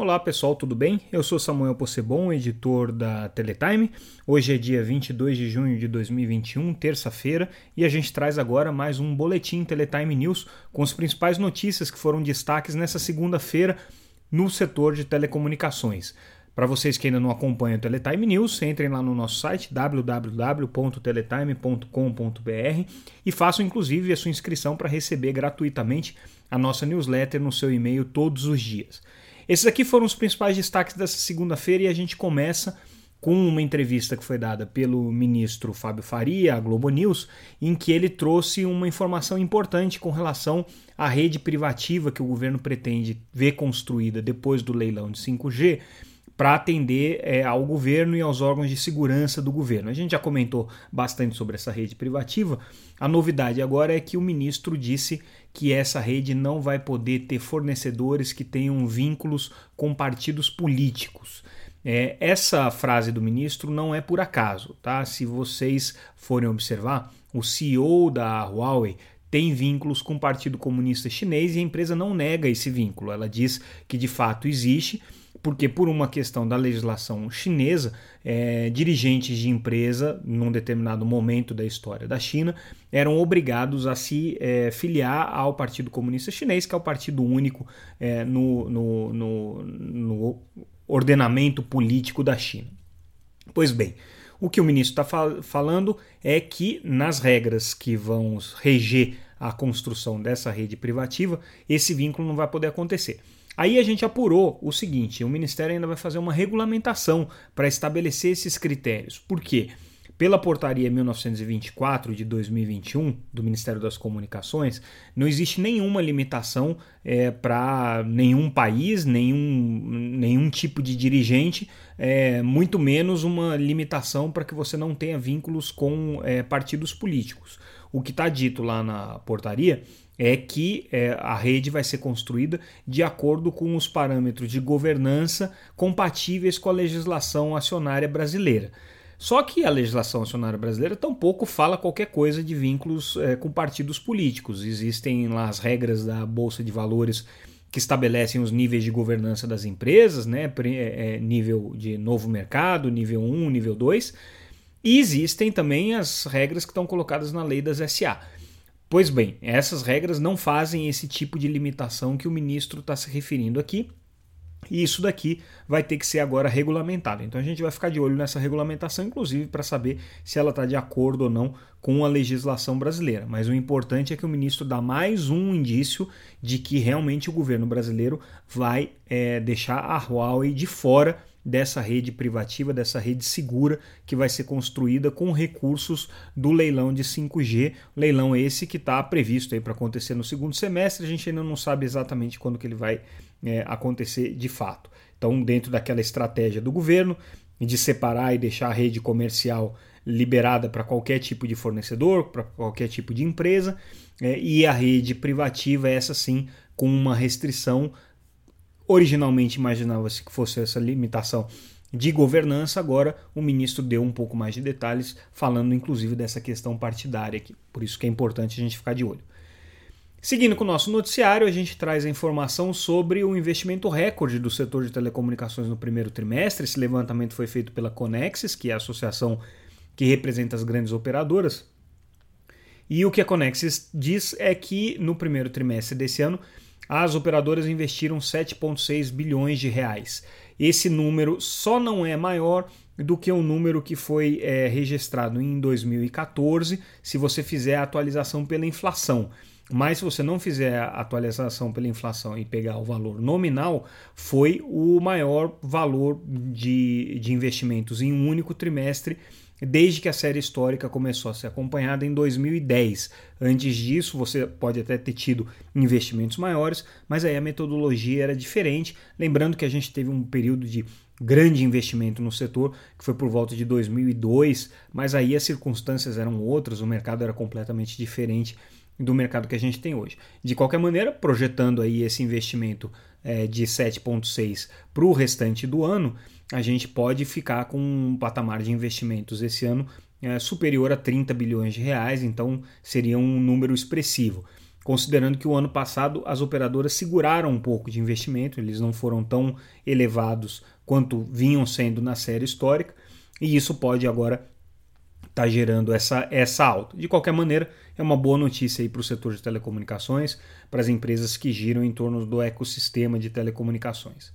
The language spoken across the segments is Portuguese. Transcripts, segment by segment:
Olá pessoal, tudo bem? Eu sou Samuel Possebon, editor da Teletime. Hoje é dia 22 de junho de 2021, terça-feira, e a gente traz agora mais um boletim Teletime News com as principais notícias que foram destaques nessa segunda-feira no setor de telecomunicações. Para vocês que ainda não acompanham o Teletime News, entrem lá no nosso site www.teletime.com.br e façam inclusive a sua inscrição para receber gratuitamente a nossa newsletter no seu e-mail todos os dias. Esses aqui foram os principais destaques dessa segunda-feira e a gente começa com uma entrevista que foi dada pelo ministro Fábio Faria à Globo News, em que ele trouxe uma informação importante com relação à rede privativa que o governo pretende ver construída depois do leilão de 5G para atender é, ao governo e aos órgãos de segurança do governo. A gente já comentou bastante sobre essa rede privativa. A novidade agora é que o ministro disse que essa rede não vai poder ter fornecedores que tenham vínculos com partidos políticos. É, essa frase do ministro não é por acaso, tá? Se vocês forem observar, o CEO da Huawei tem vínculos com o Partido Comunista Chinês e a empresa não nega esse vínculo. Ela diz que de fato existe porque por uma questão da legislação chinesa, é, dirigentes de empresa, num determinado momento da história da China, eram obrigados a se é, filiar ao Partido Comunista Chinês, que é o partido único é, no, no, no, no ordenamento político da China. Pois bem, o que o ministro está fal falando é que nas regras que vão reger a construção dessa rede privativa, esse vínculo não vai poder acontecer. Aí a gente apurou o seguinte: o Ministério ainda vai fazer uma regulamentação para estabelecer esses critérios. Por quê? Pela portaria 1924 de 2021 do Ministério das Comunicações, não existe nenhuma limitação é, para nenhum país, nenhum, nenhum tipo de dirigente, é, muito menos uma limitação para que você não tenha vínculos com é, partidos políticos. O que está dito lá na portaria é que é, a rede vai ser construída de acordo com os parâmetros de governança compatíveis com a legislação acionária brasileira. Só que a legislação acionária brasileira tampouco fala qualquer coisa de vínculos é, com partidos políticos. Existem lá as regras da Bolsa de Valores que estabelecem os níveis de governança das empresas, né? É, é, nível de novo mercado, nível 1, nível 2. E existem também as regras que estão colocadas na lei das SA. Pois bem, essas regras não fazem esse tipo de limitação que o ministro está se referindo aqui. E isso daqui vai ter que ser agora regulamentado. Então a gente vai ficar de olho nessa regulamentação, inclusive para saber se ela está de acordo ou não com a legislação brasileira. Mas o importante é que o ministro dá mais um indício de que realmente o governo brasileiro vai é, deixar a Huawei de fora dessa rede privativa, dessa rede segura que vai ser construída com recursos do leilão de 5G, leilão esse que está previsto para acontecer no segundo semestre, a gente ainda não sabe exatamente quando que ele vai é, acontecer de fato. Então, dentro daquela estratégia do governo de separar e deixar a rede comercial liberada para qualquer tipo de fornecedor, para qualquer tipo de empresa, é, e a rede privativa, essa sim, com uma restrição Originalmente imaginava-se que fosse essa limitação de governança, agora o ministro deu um pouco mais de detalhes, falando inclusive dessa questão partidária aqui. Por isso que é importante a gente ficar de olho. Seguindo com o nosso noticiário, a gente traz a informação sobre o investimento recorde do setor de telecomunicações no primeiro trimestre. Esse levantamento foi feito pela Conexis, que é a associação que representa as grandes operadoras. E o que a Conexis diz é que no primeiro trimestre desse ano as operadoras investiram 7,6 bilhões de reais. Esse número só não é maior do que o número que foi é, registrado em 2014, se você fizer a atualização pela inflação. Mas se você não fizer a atualização pela inflação e pegar o valor nominal, foi o maior valor de, de investimentos em um único trimestre desde que a série histórica começou a ser acompanhada em 2010. Antes disso, você pode até ter tido investimentos maiores, mas aí a metodologia era diferente. Lembrando que a gente teve um período de grande investimento no setor, que foi por volta de 2002, mas aí as circunstâncias eram outras, o mercado era completamente diferente do mercado que a gente tem hoje. De qualquer maneira, projetando aí esse investimento é, de 7,6 para o restante do ano, a gente pode ficar com um patamar de investimentos esse ano é, superior a 30 bilhões de reais, então seria um número expressivo. considerando que o ano passado as operadoras seguraram um pouco de investimento, eles não foram tão elevados quanto vinham sendo na série histórica, e isso pode agora estar tá gerando essa, essa alta. De qualquer maneira, é uma boa notícia para o setor de telecomunicações, para as empresas que giram em torno do ecossistema de telecomunicações.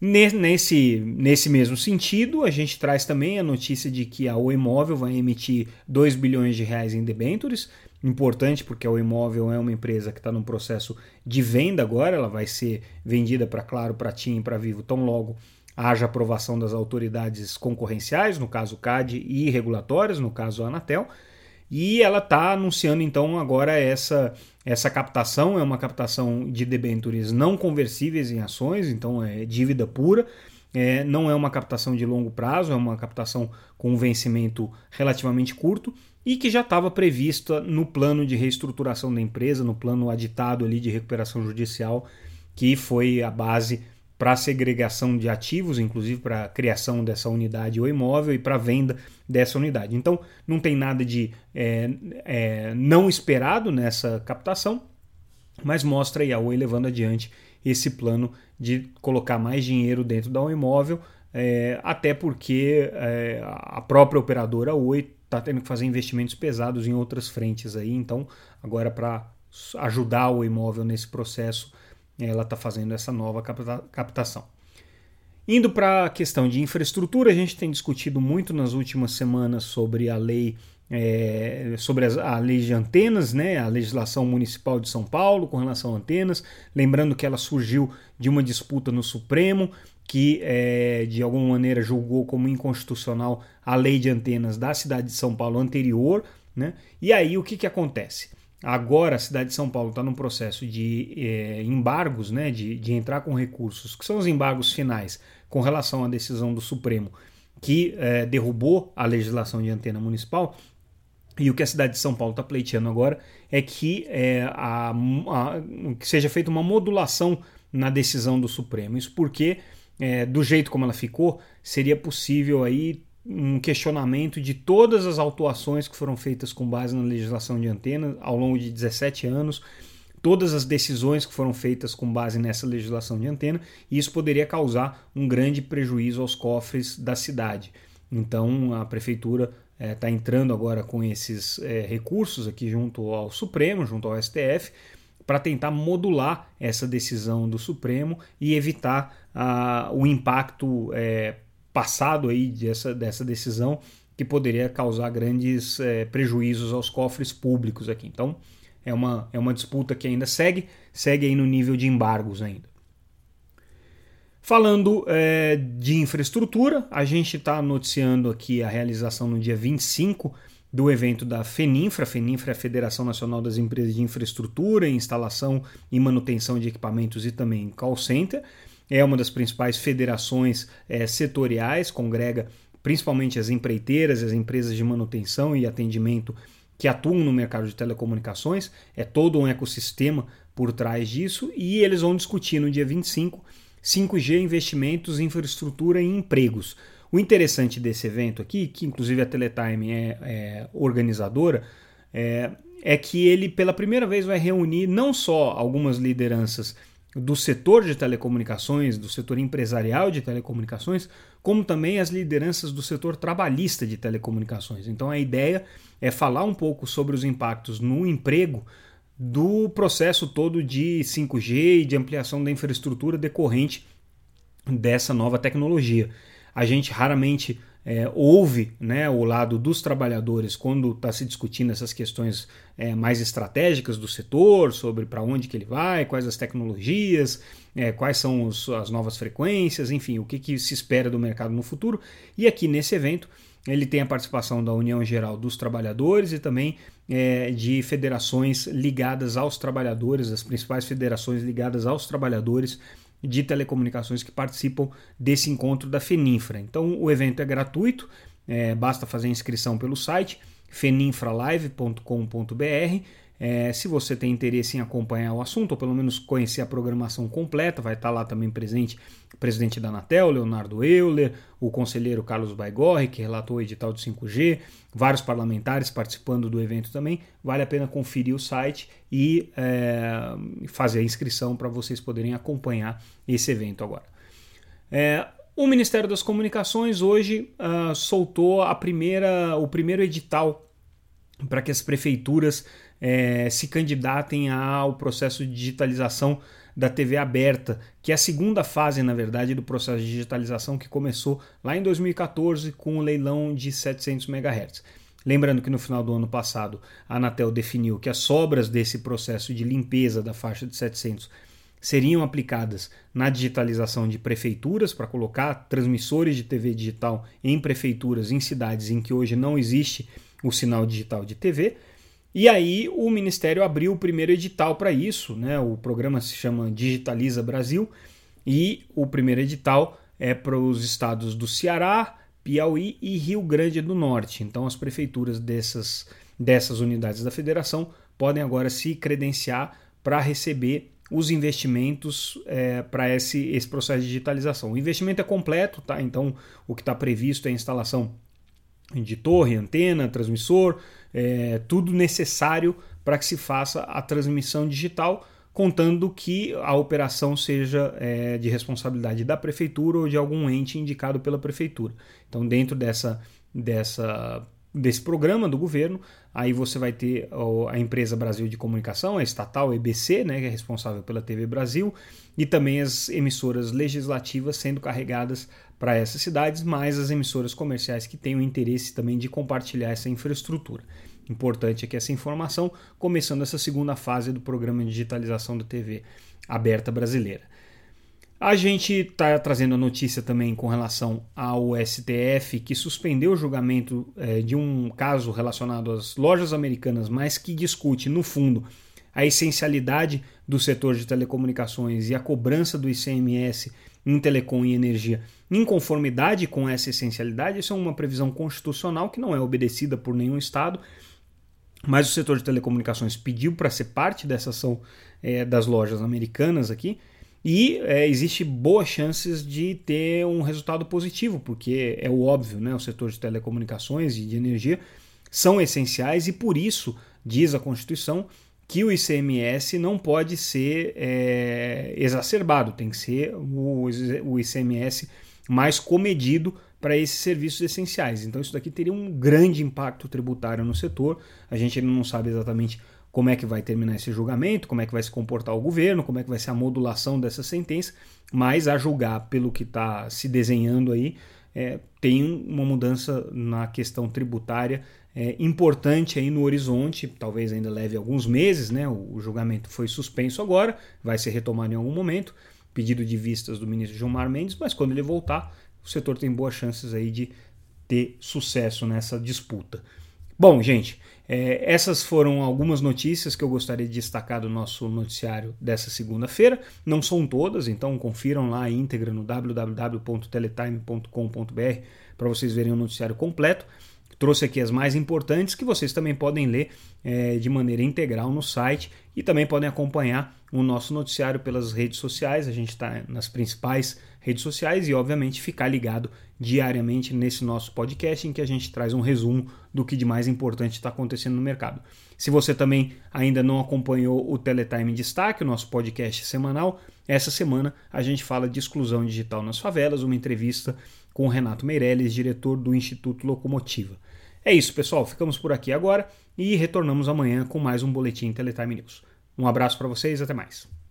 Nesse, nesse mesmo sentido, a gente traz também a notícia de que a Oi vai emitir 2 bilhões de reais em debêntures. Importante porque a Oi é uma empresa que está num processo de venda agora, ela vai ser vendida para Claro, para TIM e para Vivo tão logo haja aprovação das autoridades concorrenciais, no caso CAD, e regulatórias, no caso Anatel. E ela está anunciando então agora essa, essa captação, é uma captação de debêntures não conversíveis em ações, então é dívida pura. É, não é uma captação de longo prazo, é uma captação com um vencimento relativamente curto e que já estava prevista no plano de reestruturação da empresa, no plano aditado ali de recuperação judicial, que foi a base para a segregação de ativos, inclusive para a criação dessa unidade ou imóvel e para a venda dessa unidade. Então, não tem nada de é, é, não esperado nessa captação, mas mostra a Oi levando adiante esse plano de colocar mais dinheiro dentro da Imóvel, é, até porque é, a própria operadora Oi está tendo que fazer investimentos pesados em outras frentes aí, então agora para ajudar o imóvel nesse processo ela está fazendo essa nova captação. Indo para a questão de infraestrutura, a gente tem discutido muito nas últimas semanas sobre a lei é, sobre a lei de antenas, né, a legislação municipal de São Paulo com relação a antenas. Lembrando que ela surgiu de uma disputa no Supremo, que é, de alguma maneira julgou como inconstitucional a lei de antenas da cidade de São Paulo anterior. Né? E aí o que, que acontece? Agora a cidade de São Paulo está num processo de é, embargos, né, de, de entrar com recursos, que são os embargos finais com relação à decisão do Supremo que é, derrubou a legislação de antena municipal. E o que a cidade de São Paulo está pleiteando agora é que, é, a, a, que seja feita uma modulação na decisão do Supremo. Isso porque, é, do jeito como ela ficou, seria possível aí um questionamento de todas as autuações que foram feitas com base na legislação de antena ao longo de 17 anos, todas as decisões que foram feitas com base nessa legislação de antena, e isso poderia causar um grande prejuízo aos cofres da cidade. Então a prefeitura está é, entrando agora com esses é, recursos aqui junto ao Supremo, junto ao STF, para tentar modular essa decisão do Supremo e evitar ah, o impacto é, passado aí dessa, dessa decisão que poderia causar grandes é, prejuízos aos cofres públicos aqui. Então é uma, é uma disputa que ainda segue, segue aí no nível de embargos ainda. Falando é, de infraestrutura, a gente está noticiando aqui a realização no dia 25 do evento da FENINFRA. FENINFRA é a Federação Nacional das Empresas de Infraestrutura, Instalação e Manutenção de Equipamentos e também Call Center é uma das principais federações é, setoriais, congrega principalmente as empreiteiras, as empresas de manutenção e atendimento que atuam no mercado de telecomunicações. É todo um ecossistema por trás disso e eles vão discutir no dia 25 5G, investimentos, infraestrutura e empregos. O interessante desse evento aqui, que inclusive a Teletime é, é organizadora, é, é que ele pela primeira vez vai reunir não só algumas lideranças do setor de telecomunicações, do setor empresarial de telecomunicações, como também as lideranças do setor trabalhista de telecomunicações. Então a ideia é falar um pouco sobre os impactos no emprego do processo todo de 5G e de ampliação da infraestrutura decorrente dessa nova tecnologia. A gente raramente é, ouve né, o lado dos trabalhadores quando está se discutindo essas questões é, mais estratégicas do setor, sobre para onde que ele vai, quais as tecnologias, é, quais são os, as novas frequências, enfim, o que, que se espera do mercado no futuro. E aqui nesse evento ele tem a participação da União Geral dos Trabalhadores e também é, de federações ligadas aos trabalhadores, as principais federações ligadas aos trabalhadores de telecomunicações que participam desse encontro da Feninfra. Então o evento é gratuito, é, basta fazer a inscrição pelo site feninfralive.com.br. É, se você tem interesse em acompanhar o assunto, ou pelo menos conhecer a programação completa, vai estar lá também presente o presidente da Anatel, Leonardo Euler, o conselheiro Carlos Baigorre, que relatou o edital de 5G, vários parlamentares participando do evento também. Vale a pena conferir o site e é, fazer a inscrição para vocês poderem acompanhar esse evento agora. É, o Ministério das Comunicações hoje uh, soltou a primeira, o primeiro edital para que as prefeituras é, se candidatem ao processo de digitalização da TV aberta, que é a segunda fase, na verdade, do processo de digitalização que começou lá em 2014 com o leilão de 700 MHz. Lembrando que no final do ano passado a Anatel definiu que as sobras desse processo de limpeza da faixa de 700 seriam aplicadas na digitalização de prefeituras para colocar transmissores de TV digital em prefeituras em cidades em que hoje não existe o sinal digital de TV e aí o Ministério abriu o primeiro edital para isso, né? O programa se chama Digitaliza Brasil e o primeiro edital é para os estados do Ceará, Piauí e Rio Grande do Norte. Então as prefeituras dessas, dessas unidades da federação podem agora se credenciar para receber os investimentos é, para esse, esse processo de digitalização. O investimento é completo, tá? Então o que está previsto é a instalação de torre, antena, transmissor, é, tudo necessário para que se faça a transmissão digital, contando que a operação seja é, de responsabilidade da prefeitura ou de algum ente indicado pela prefeitura. Então, dentro dessa, dessa desse programa do governo, aí você vai ter a empresa Brasil de Comunicação, a estatal EBC, né, que é responsável pela TV Brasil, e também as emissoras legislativas sendo carregadas para essas cidades, mais as emissoras comerciais que têm o interesse também de compartilhar essa infraestrutura. Importante aqui essa informação, começando essa segunda fase do programa de digitalização da TV aberta brasileira. A gente está trazendo a notícia também com relação ao STF, que suspendeu o julgamento é, de um caso relacionado às lojas americanas, mas que discute, no fundo, a essencialidade do setor de telecomunicações e a cobrança do ICMS em telecom e energia em conformidade com essa essencialidade. Isso é uma previsão constitucional que não é obedecida por nenhum Estado, mas o setor de telecomunicações pediu para ser parte dessa ação é, das lojas americanas aqui. E é, existe boas chances de ter um resultado positivo, porque é o óbvio, né? O setor de telecomunicações e de energia são essenciais e por isso diz a Constituição que o ICMS não pode ser é, exacerbado, tem que ser o, o ICMS mais comedido para esses serviços essenciais. Então isso daqui teria um grande impacto tributário no setor. A gente não sabe exatamente como é que vai terminar esse julgamento, como é que vai se comportar o governo, como é que vai ser a modulação dessa sentença, mas a julgar pelo que está se desenhando aí, é, tem uma mudança na questão tributária é, importante aí no horizonte, talvez ainda leve alguns meses, né? O, o, julgamento foi suspenso agora, vai ser retomado em algum momento, pedido de vistas do ministro Gilmar Mendes, mas quando ele voltar, o setor tem boas chances aí de ter sucesso nessa disputa. Bom, gente, é, essas foram algumas notícias que eu gostaria de destacar do nosso noticiário dessa segunda-feira. Não são todas, então confiram lá a íntegra no www.teletime.com.br para vocês verem o noticiário completo. Trouxe aqui as mais importantes que vocês também podem ler é, de maneira integral no site e também podem acompanhar o nosso noticiário pelas redes sociais. A gente está nas principais redes sociais e, obviamente, ficar ligado diariamente nesse nosso podcast em que a gente traz um resumo do que de mais importante está acontecendo no mercado. Se você também ainda não acompanhou o Teletime Destaque, o nosso podcast semanal, essa semana a gente fala de exclusão digital nas favelas, uma entrevista com o Renato Meirelles, diretor do Instituto Locomotiva. É isso, pessoal. Ficamos por aqui agora e retornamos amanhã com mais um Boletim Teletime News. Um abraço para vocês, até mais.